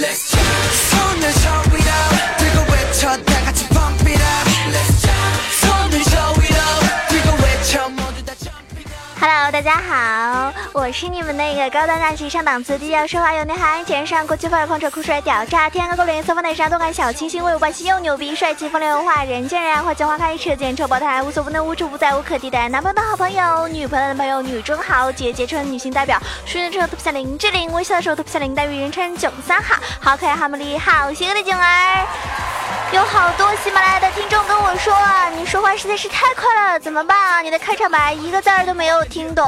Hello，大大家好，我是你们那个高端大气上档次、低调奢华有内涵、天上国际范儿、狂扯酷帅屌炸天、高高脸色放内伤、动感小清新、威武霸气又牛逼、帅气风流文化、人见人爱、花见花开、车见车爆胎、无所不能、无处不在、无可替代。男朋友的好朋友，女朋友的朋友，女中豪杰，杰出女性代表。熟人的时候特别像林志玲，微笑的时候特别像林黛玉，人称囧三好，好可爱，好美丽，好邪恶的囧儿。好多喜马拉雅的听众跟我说啊，你说话实在是太快了，怎么办啊？你的开场白一个字儿都没有听懂，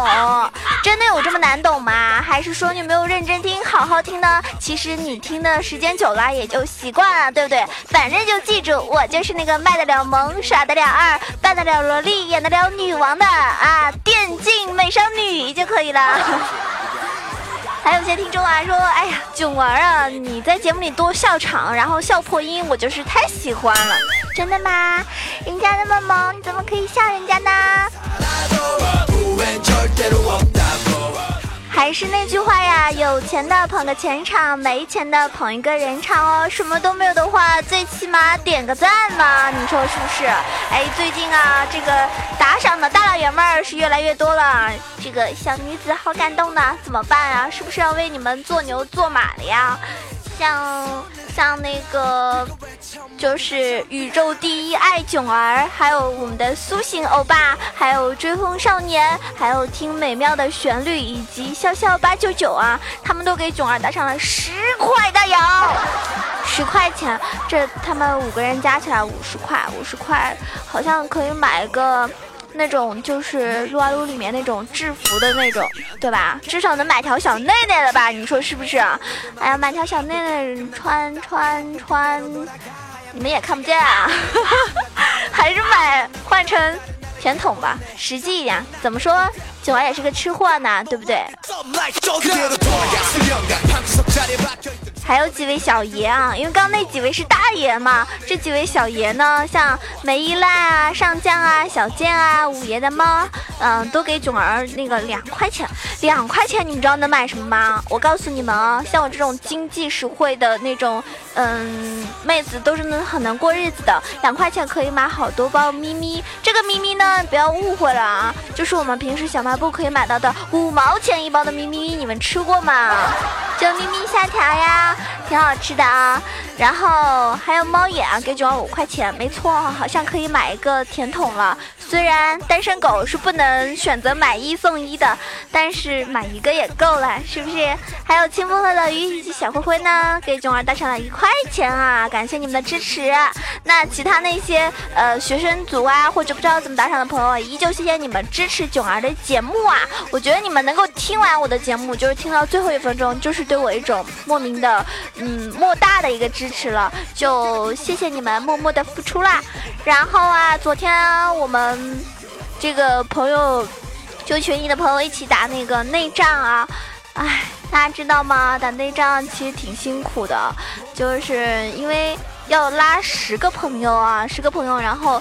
真的有这么难懂吗？还是说你没有认真听，好好听呢？其实你听的时间久了也就习惯了，对不对？反正就记住，我就是那个卖得了萌、耍得了二、扮得了萝莉、演得了女王的啊，电竞美少女就可以了。还有些听众啊说，哎呀，囧儿啊，你在节目里多笑场，然后笑破音，我就是太喜欢了。真的吗？人家那么萌，你怎么可以笑人家呢？还是那句话呀，有钱的捧个钱场，没钱的捧一个人场哦。什么都没有的话，最起码点个赞嘛，你说是不是？哎，最近啊，这个打赏的大老爷们儿是越来越多了，这个小女子好感动呢，怎么办啊？是不是要为你们做牛做马了呀？像像那个，就是宇宙第一爱囧儿，还有我们的苏醒欧巴，还有追风少年，还有听美妙的旋律，以及笑笑八九九啊，他们都给囧儿打上了十块大洋，十块钱，这他们五个人加起来五十块，五十块好像可以买个。那种就是撸啊撸里面那种制服的那种，对吧？至少能买条小内内了吧？你说是不是？哎呀，买条小内内穿穿穿，你们也看不见啊！还是买换成甜筒吧，实际一点。怎么说？九儿也是个吃货呢，对不对？还有几位小爷啊，因为刚刚那几位是大爷嘛，这几位小爷呢，像梅依赖啊、上将啊、小贱啊、五爷的猫，嗯，都给囧儿那个两块钱，两块钱，你们知道能买什么吗？我告诉你们啊，像我这种经济实惠的那种，嗯，妹子都是能很能过日子的，两块钱可以买好多包咪咪。这个咪咪呢，不要误会了啊，就是我们平时小卖部可以买到的五毛钱一包的咪咪，你们吃过吗？就咪咪虾条呀。挺好吃的啊，然后还有猫眼，给囧儿五块钱，没错，好像可以买一个甜筒了。虽然单身狗是不能嗯选择买一送一的，但是买一个也够了，是不是？还有清风和乐鱼以及小灰灰呢，给囧儿打赏了一块钱啊，感谢你们的支持。那其他那些呃学生族啊，或者不知道怎么打赏的朋友，依旧谢谢你们支持囧儿的节目啊。我觉得你们能够听完我的节目，就是听到最后一分钟，就是对我一种莫名的。嗯，莫大的一个支持了，就谢谢你们默默的付出啦。然后啊，昨天我们这个朋友，就群里的朋友一起打那个内战啊，哎，大家知道吗？打内战其实挺辛苦的，就是因为要拉十个朋友啊，十个朋友，然后，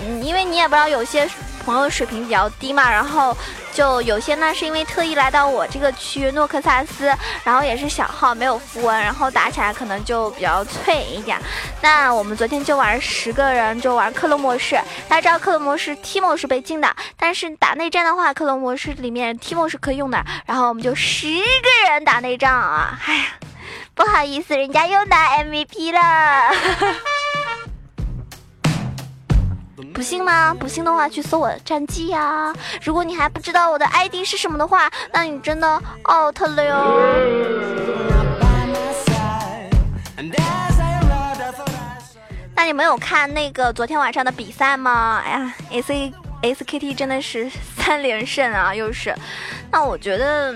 嗯，因为你也不知道有些。朋友水平比较低嘛，然后就有些呢是因为特意来到我这个区诺克萨斯，然后也是小号没有符文，然后打起来可能就比较脆一点。那我们昨天就玩十个人，就玩克隆模式。大家知道克隆模式 TMO 是被禁的，但是打内战的话，克隆模式里面 TMO 是可以用的。然后我们就十个人打内战啊！哎呀，不好意思，人家又拿 MVP 了。不信吗？不信的话，去搜我的战绩呀。如果你还不知道我的 ID 是什么的话，那你真的 out 了哟。那你们有看那个昨天晚上的比赛吗？哎呀，S A S K T 真的是三连胜啊，又是。那我觉得。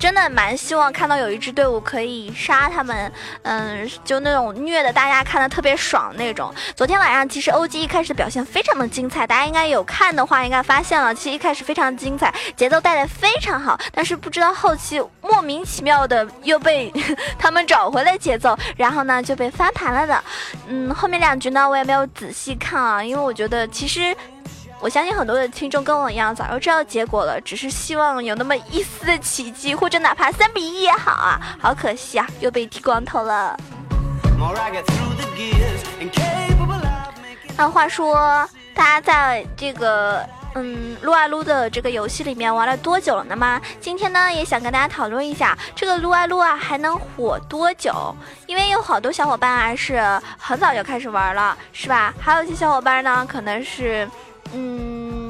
真的蛮希望看到有一支队伍可以杀他们，嗯，就那种虐的大家看的特别爽那种。昨天晚上其实 OG 一开始表现非常的精彩，大家应该有看的话应该发现了，其实一开始非常精彩，节奏带的非常好，但是不知道后期莫名其妙的又被他们找回了节奏，然后呢就被翻盘了的。嗯，后面两局呢我也没有仔细看啊，因为我觉得其实。我相信很多的听众跟我一样，早就知道结果了，只是希望有那么一丝的奇迹，或者哪怕三比一也好啊。好可惜啊，又被剃光头了。那话说，大家在这个嗯撸啊撸的这个游戏里面玩了多久了呢吗？今天呢，也想跟大家讨论一下这个撸啊撸啊还能火多久？因为有好多小伙伴啊是很早就开始玩了，是吧？还有一些小伙伴呢，可能是。嗯，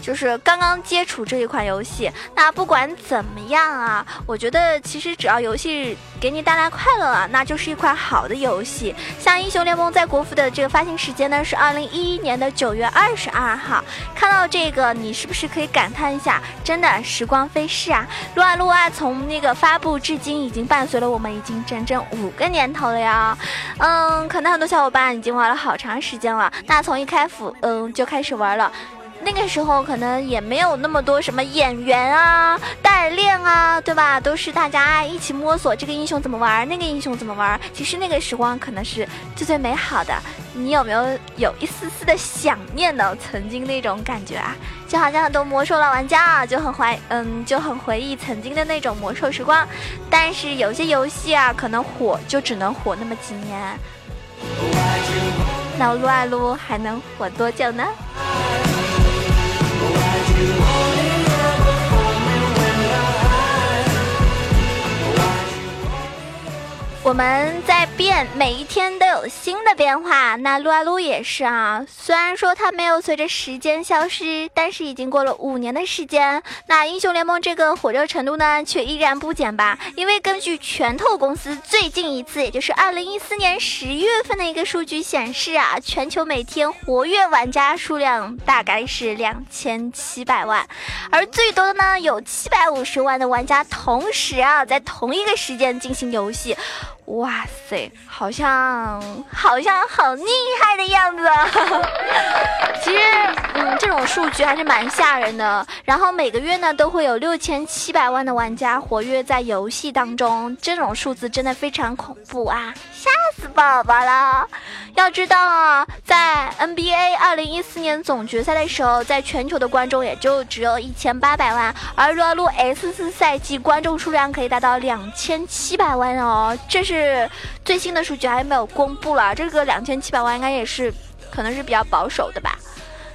就是刚刚接触这一款游戏。那不管怎么样啊，我觉得其实只要游戏给你带来快乐了，那就是一款好的游戏。像英雄联盟在国服的这个发行时间呢是二零一一年的九月二十二号。看到这个，你是不是可以感叹一下？真的时光飞逝啊！撸啊撸啊，从那个发布至今，已经伴随了我们已经整整五个年头了呀。嗯，可能很多小伙伴已经玩了好长时间了。那从一开始，嗯，就开始玩了。那个时候可能也没有那么多什么演员啊、代练啊，对吧？都是大家一起摸索这个英雄怎么玩，那个英雄怎么玩。其实那个时光可能是最最美好的。你有没有有一丝丝的想念呢？曾经那种感觉啊，就好像很多魔兽老玩家啊，就很怀嗯，就很回忆曾经的那种魔兽时光。但是有些游戏啊，可能火就只能火那么几年。那撸啊撸还能火多久呢？you. 我们在变，每一天都有新的变化。那撸啊撸也是啊，虽然说它没有随着时间消失，但是已经过了五年的时间。那英雄联盟这个火热程度呢，却依然不减吧？因为根据拳头公司最近一次，也就是二零一四年十月份的一个数据显示啊，全球每天活跃玩家数量大概是两千七百万，而最多的呢，有七百五十万的玩家同时啊，在同一个时间进行游戏。哇塞，好像好像好厉害的样子。其实，嗯，这种数据还是蛮吓人的。然后每个月呢，都会有六千七百万的玩家活跃在游戏当中，这种数字真的非常恐怖啊，吓死宝宝了。要知道啊，在 NBA 二零一四年总决赛的时候，在全球的观众也就只有一千八百万，而撸啊撸 S 四赛季观众数量可以达到两千七百万哦，这是最新的数据，还没有公布了。这个两千七百万应该也是，可能是比较保守的吧。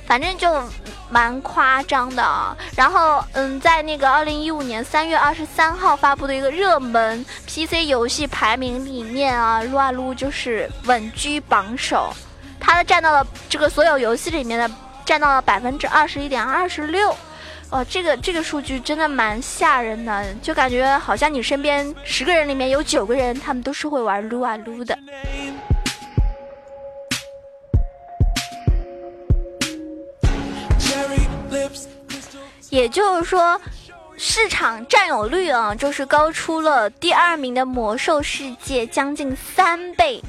反正就蛮夸张的。啊，然后嗯，在那个二零一五年三月二十三号发布的一个热门 PC 游戏排名里面啊，撸啊撸就是稳居榜首，它的占到了这个所有游戏里面的占到了百分之二十一点二十六，哦，这个这个数据真的蛮吓人的，就感觉好像你身边十个人里面有九个人，他们都是会玩撸啊撸的。也就是说，市场占有率啊，就是高出了第二名的《魔兽世界》将近三倍。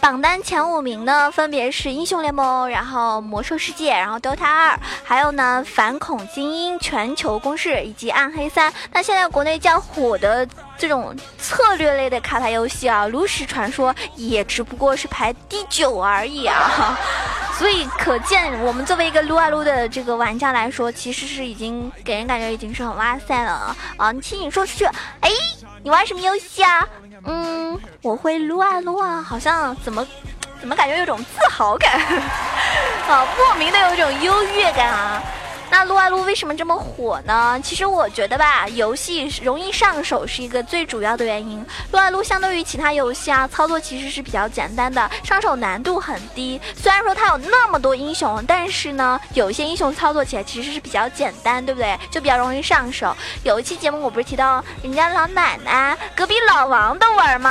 榜单前五名呢，分别是《英雄联盟》，然后《魔兽世界》，然后《DOTA 二》，还有呢《反恐精英》《全球攻势》以及《暗黑三》。那现在国内较火的这种策略类的卡牌游戏啊，《炉石传说》也只不过是排第九而已啊。所以可见，我们作为一个撸啊撸的这个玩家来说，其实是已经给人感觉已经是很哇塞了啊！你听你说出去，哎，你玩什么游戏啊？嗯，我会撸啊撸啊，好像怎么怎么感觉有种自豪感啊，莫名的有一种优越感啊。那撸啊撸为什么这么火呢？其实我觉得吧，游戏容易上手是一个最主要的原因。撸啊撸相对于其他游戏啊，操作其实是比较简单的，上手难度很低。虽然说它有那么多英雄，但是呢，有一些英雄操作起来其实是比较简单，对不对？就比较容易上手。有一期节目我不是提到人家老奶奶、隔壁老王都玩吗？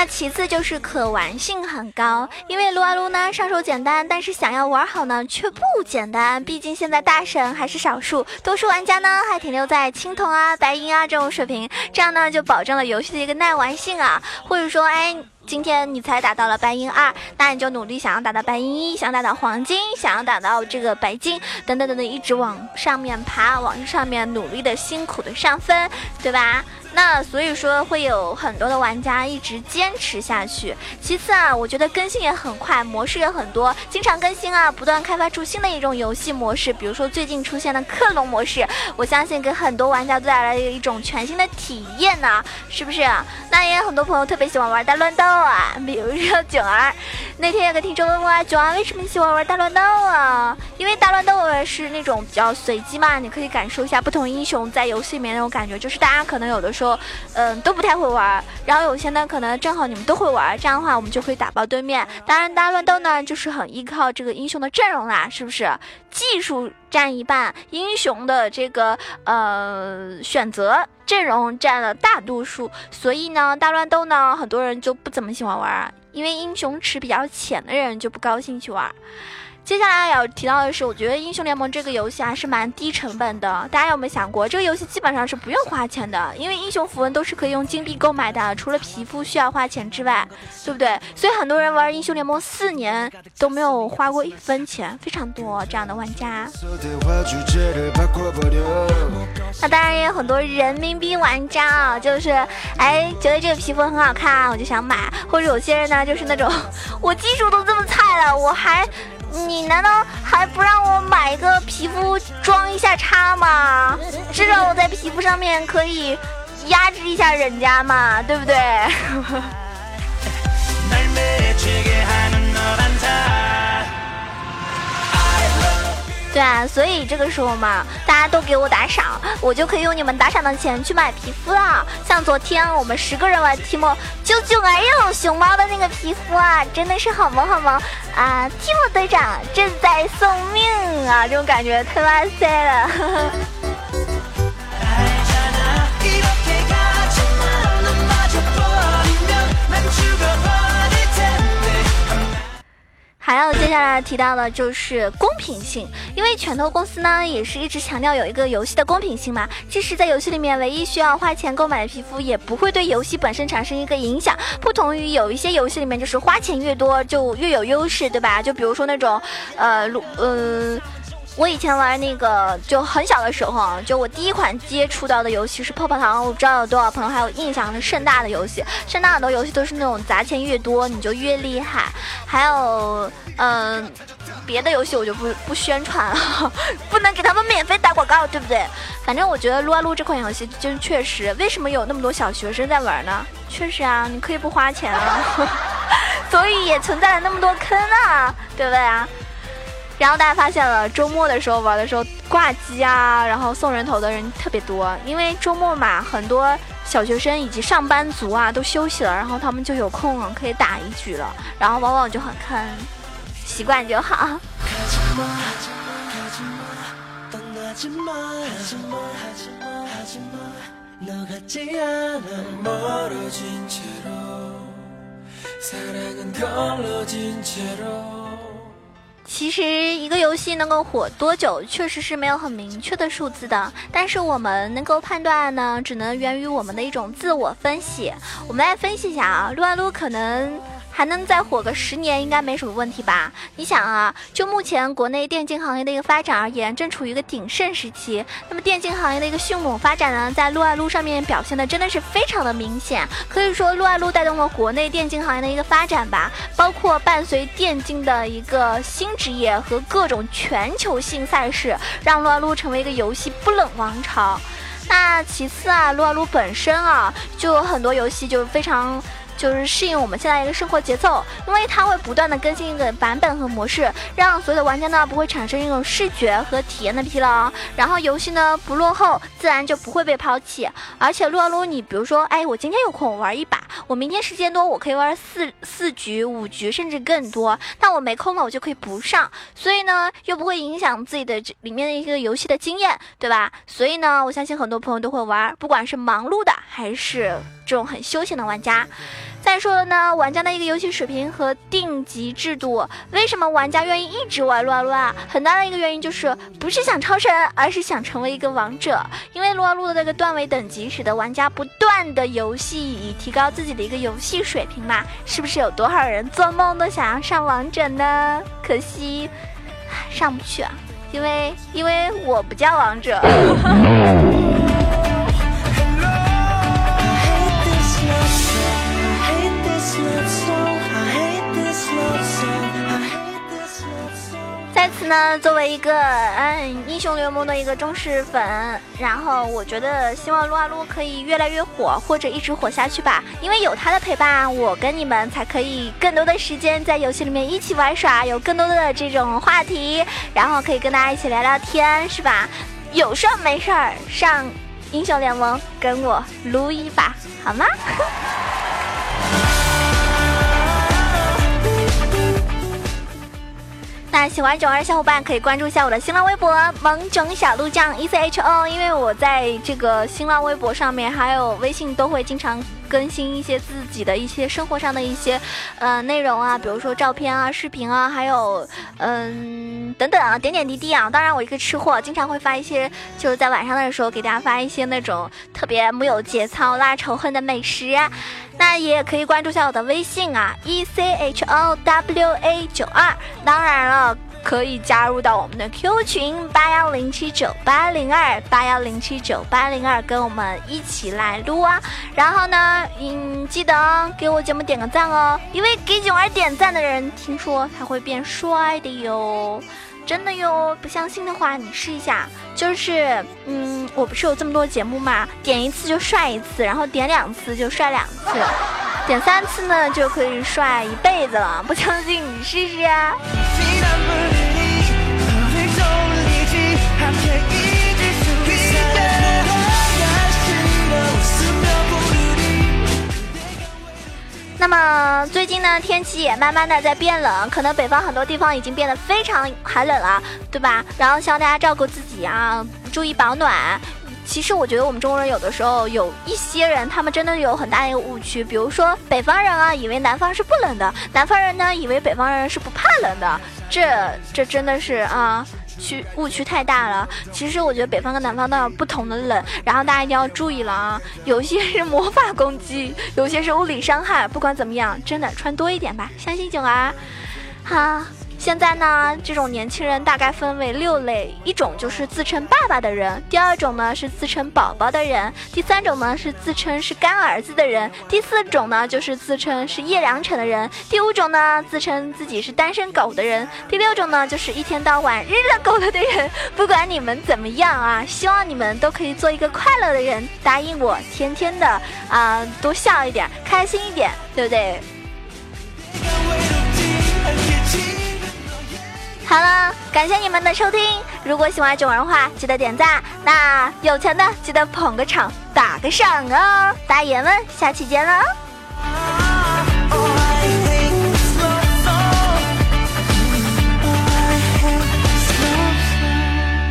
那其次就是可玩性很高，因为撸啊撸呢上手简单，但是想要玩好呢却不简单。毕竟现在大神还是少数，多数玩家呢还停留在青铜啊、白银啊这种水平，这样呢就保证了游戏的一个耐玩性啊。或者说，哎，今天你才打到了白银二，那你就努力想要打到白银一，想打到黄金，想要打到这个白金，等等等等，一直往上面爬，往上面努力的辛苦的上分，对吧？那所以说会有很多的玩家一直坚持下去。其次啊，我觉得更新也很快，模式也很多，经常更新啊，不断开发出新的一种游戏模式。比如说最近出现的克隆模式，我相信给很多玩家带来了一种全新的体验呢，是不是？那也有很多朋友特别喜欢玩大乱斗啊，比如说囧儿。那天有个听众问我，九儿为什么喜欢玩大乱斗啊？因为大乱斗是那种比较随机嘛，你可以感受一下不同英雄在游戏里面那种感觉，就是大家可能有的时候。嗯，都不太会玩，然后有些呢，可能正好你们都会玩，这样的话我们就可以打爆对面。当然，大乱斗呢，就是很依靠这个英雄的阵容啦，是不是？技术占一半，英雄的这个呃选择阵容占了大多数，所以呢，大乱斗呢，很多人就不怎么喜欢玩，因为英雄池比较浅的人就不高兴去玩。接下来要提到的是，我觉得英雄联盟这个游戏还是蛮低成本的。大家有没有想过，这个游戏基本上是不用花钱的，因为英雄符文都是可以用金币购买的，除了皮肤需要花钱之外，对不对？所以很多人玩英雄联盟四年都没有花过一分钱，非常多这样的玩家。那当然也有很多人民币玩家啊，就是哎觉得这个皮肤很好看，我就想买。或者有些人呢，就是那种我技术都这么菜了，我还。你难道还不让我买一个皮肤装一下叉吗？至少我在皮肤上面可以压制一下人家嘛，对不对？对啊，所以这个时候嘛，大家都给我打赏，我就可以用你们打赏的钱去买皮肤了。像昨天我们十个人玩提莫，就就哎呦熊猫的那个皮肤啊，真的是好萌好萌啊！提莫队长正在送命啊，这种感觉太哇塞了。还那提到的就是公平性，因为拳头公司呢也是一直强调有一个游戏的公平性嘛。这是在游戏里面唯一需要花钱购买的皮肤，也不会对游戏本身产生一个影响。不同于有一些游戏里面，就是花钱越多就越有优势，对吧？就比如说那种，呃，嗯。我以前玩那个就很小的时候啊，就我第一款接触到的游戏是泡泡糖，我不知道有多少朋友还有印象是盛大的游戏。盛大很多游戏都是那种砸钱越多你就越厉害。还有，嗯，别的游戏我就不不宣传了，不能给他们免费打广告，对不对？反正我觉得撸啊撸这款游戏就确实，为什么有那么多小学生在玩呢？确实啊，你可以不花钱啊，所以也存在了那么多坑啊，对不对啊？然后大家发现了，周末的时候玩的时候挂机啊，然后送人头的人特别多，因为周末嘛，很多小学生以及上班族啊都休息了，然后他们就有空了，可以打一局了，然后往往就很坑，习惯就好。其实一个游戏能够火多久，确实是没有很明确的数字的。但是我们能够判断呢，只能源于我们的一种自我分析。我们来分析一下啊，撸啊撸可能。还能再火个十年，应该没什么问题吧？你想啊，就目前国内电竞行业的一个发展而言，正处于一个鼎盛时期。那么电竞行业的一个迅猛发展呢，在撸啊撸上面表现的真的是非常的明显。可以说，撸啊撸带动了国内电竞行业的一个发展吧。包括伴随电竞的一个新职业和各种全球性赛事，让撸啊撸成为一个游戏不冷王朝。那其次啊，撸啊撸本身啊，就有很多游戏就非常。就是适应我们现在一个生活节奏，因为它会不断的更新一个版本和模式，让所有的玩家呢不会产生一种视觉和体验的疲劳，然后游戏呢不落后，自然就不会被抛弃。而且撸啊撸，你比如说，哎，我今天有空玩一把，我明天时间多，我可以玩四四局、五局，甚至更多。那我没空了，我就可以不上，所以呢又不会影响自己的这里面的一个游戏的经验，对吧？所以呢，我相信很多朋友都会玩，不管是忙碌的还是这种很休闲的玩家。再说了呢，玩家的一个游戏水平和定级制度，为什么玩家愿意一直玩撸啊撸啊？很大的一个原因就是不是想超神，而是想成为一个王者。因为撸啊撸的这个段位等级，使得玩家不断的游戏以提高自己的一个游戏水平嘛。是不是有多少人做梦都想要上王者呢？可惜上不去啊，因为因为我不叫王者。呢，作为一个嗯英雄联盟的一个忠实粉，然后我觉得希望撸啊撸可以越来越火，或者一直火下去吧。因为有他的陪伴，我跟你们才可以更多的时间在游戏里面一起玩耍，有更多的这种话题，然后可以跟大家一起聊聊天，是吧？有事儿没事儿上英雄联盟跟我撸一把，好吗？那喜欢囧儿的小伙伴可以关注一下我的新浪微博“萌囧小鹿酱 E C H O”，因为我在这个新浪微博上面还有微信都会经常更新一些自己的一些生活上的一些呃内容啊，比如说照片啊、视频啊，还有嗯等等啊，点点滴滴啊。当然，我一个吃货，经常会发一些就是在晚上的时候给大家发一些那种特别没有节操、拉仇恨的美食。那也可以关注一下我的微信啊，E C H O W A 九二。当然了，可以加入到我们的 Q 群八幺零七九八零二八幺零七九八零二，跟我们一起来撸啊。然后呢，嗯，记得给我节目点个赞哦，因为给囧儿点赞的人，听说他会变帅的哟。真的哟，不相信的话你试一下，就是，嗯，我不是有这么多节目嘛，点一次就帅一次，然后点两次就帅两次，点三次呢就可以帅一辈子了。不相信你试试啊！那么最近呢，天气也慢慢的在变冷，可能北方很多地方已经变得非常寒冷了，对吧？然后希望大家照顾自己啊，注意保暖。其实我觉得我们中国人有的时候有一些人，他们真的有很大一个误区，比如说北方人啊，以为南方是不冷的，南方人呢，以为北方人是不怕冷的，这这真的是啊。区误区太大了，其实我觉得北方跟南方都有不同的冷，然后大家一定要注意了啊，有些是魔法攻击，有些是物理伤害，不管怎么样，真的穿多一点吧，相信囧儿，好。现在呢，这种年轻人大概分为六类，一种就是自称爸爸的人，第二种呢是自称宝宝的人，第三种呢是自称是干儿子的人，第四种呢就是自称是叶良辰的人，第五种呢自称自己是单身狗的人，第六种呢就是一天到晚日了狗了的人。不管你们怎么样啊，希望你们都可以做一个快乐的人，答应我，天天的啊多笑一点，开心一点，对不对？好了，感谢你们的收听。如果喜欢囧儿的话，记得点赞。那有钱的记得捧个场，打个赏哦。大爷们，下期见了。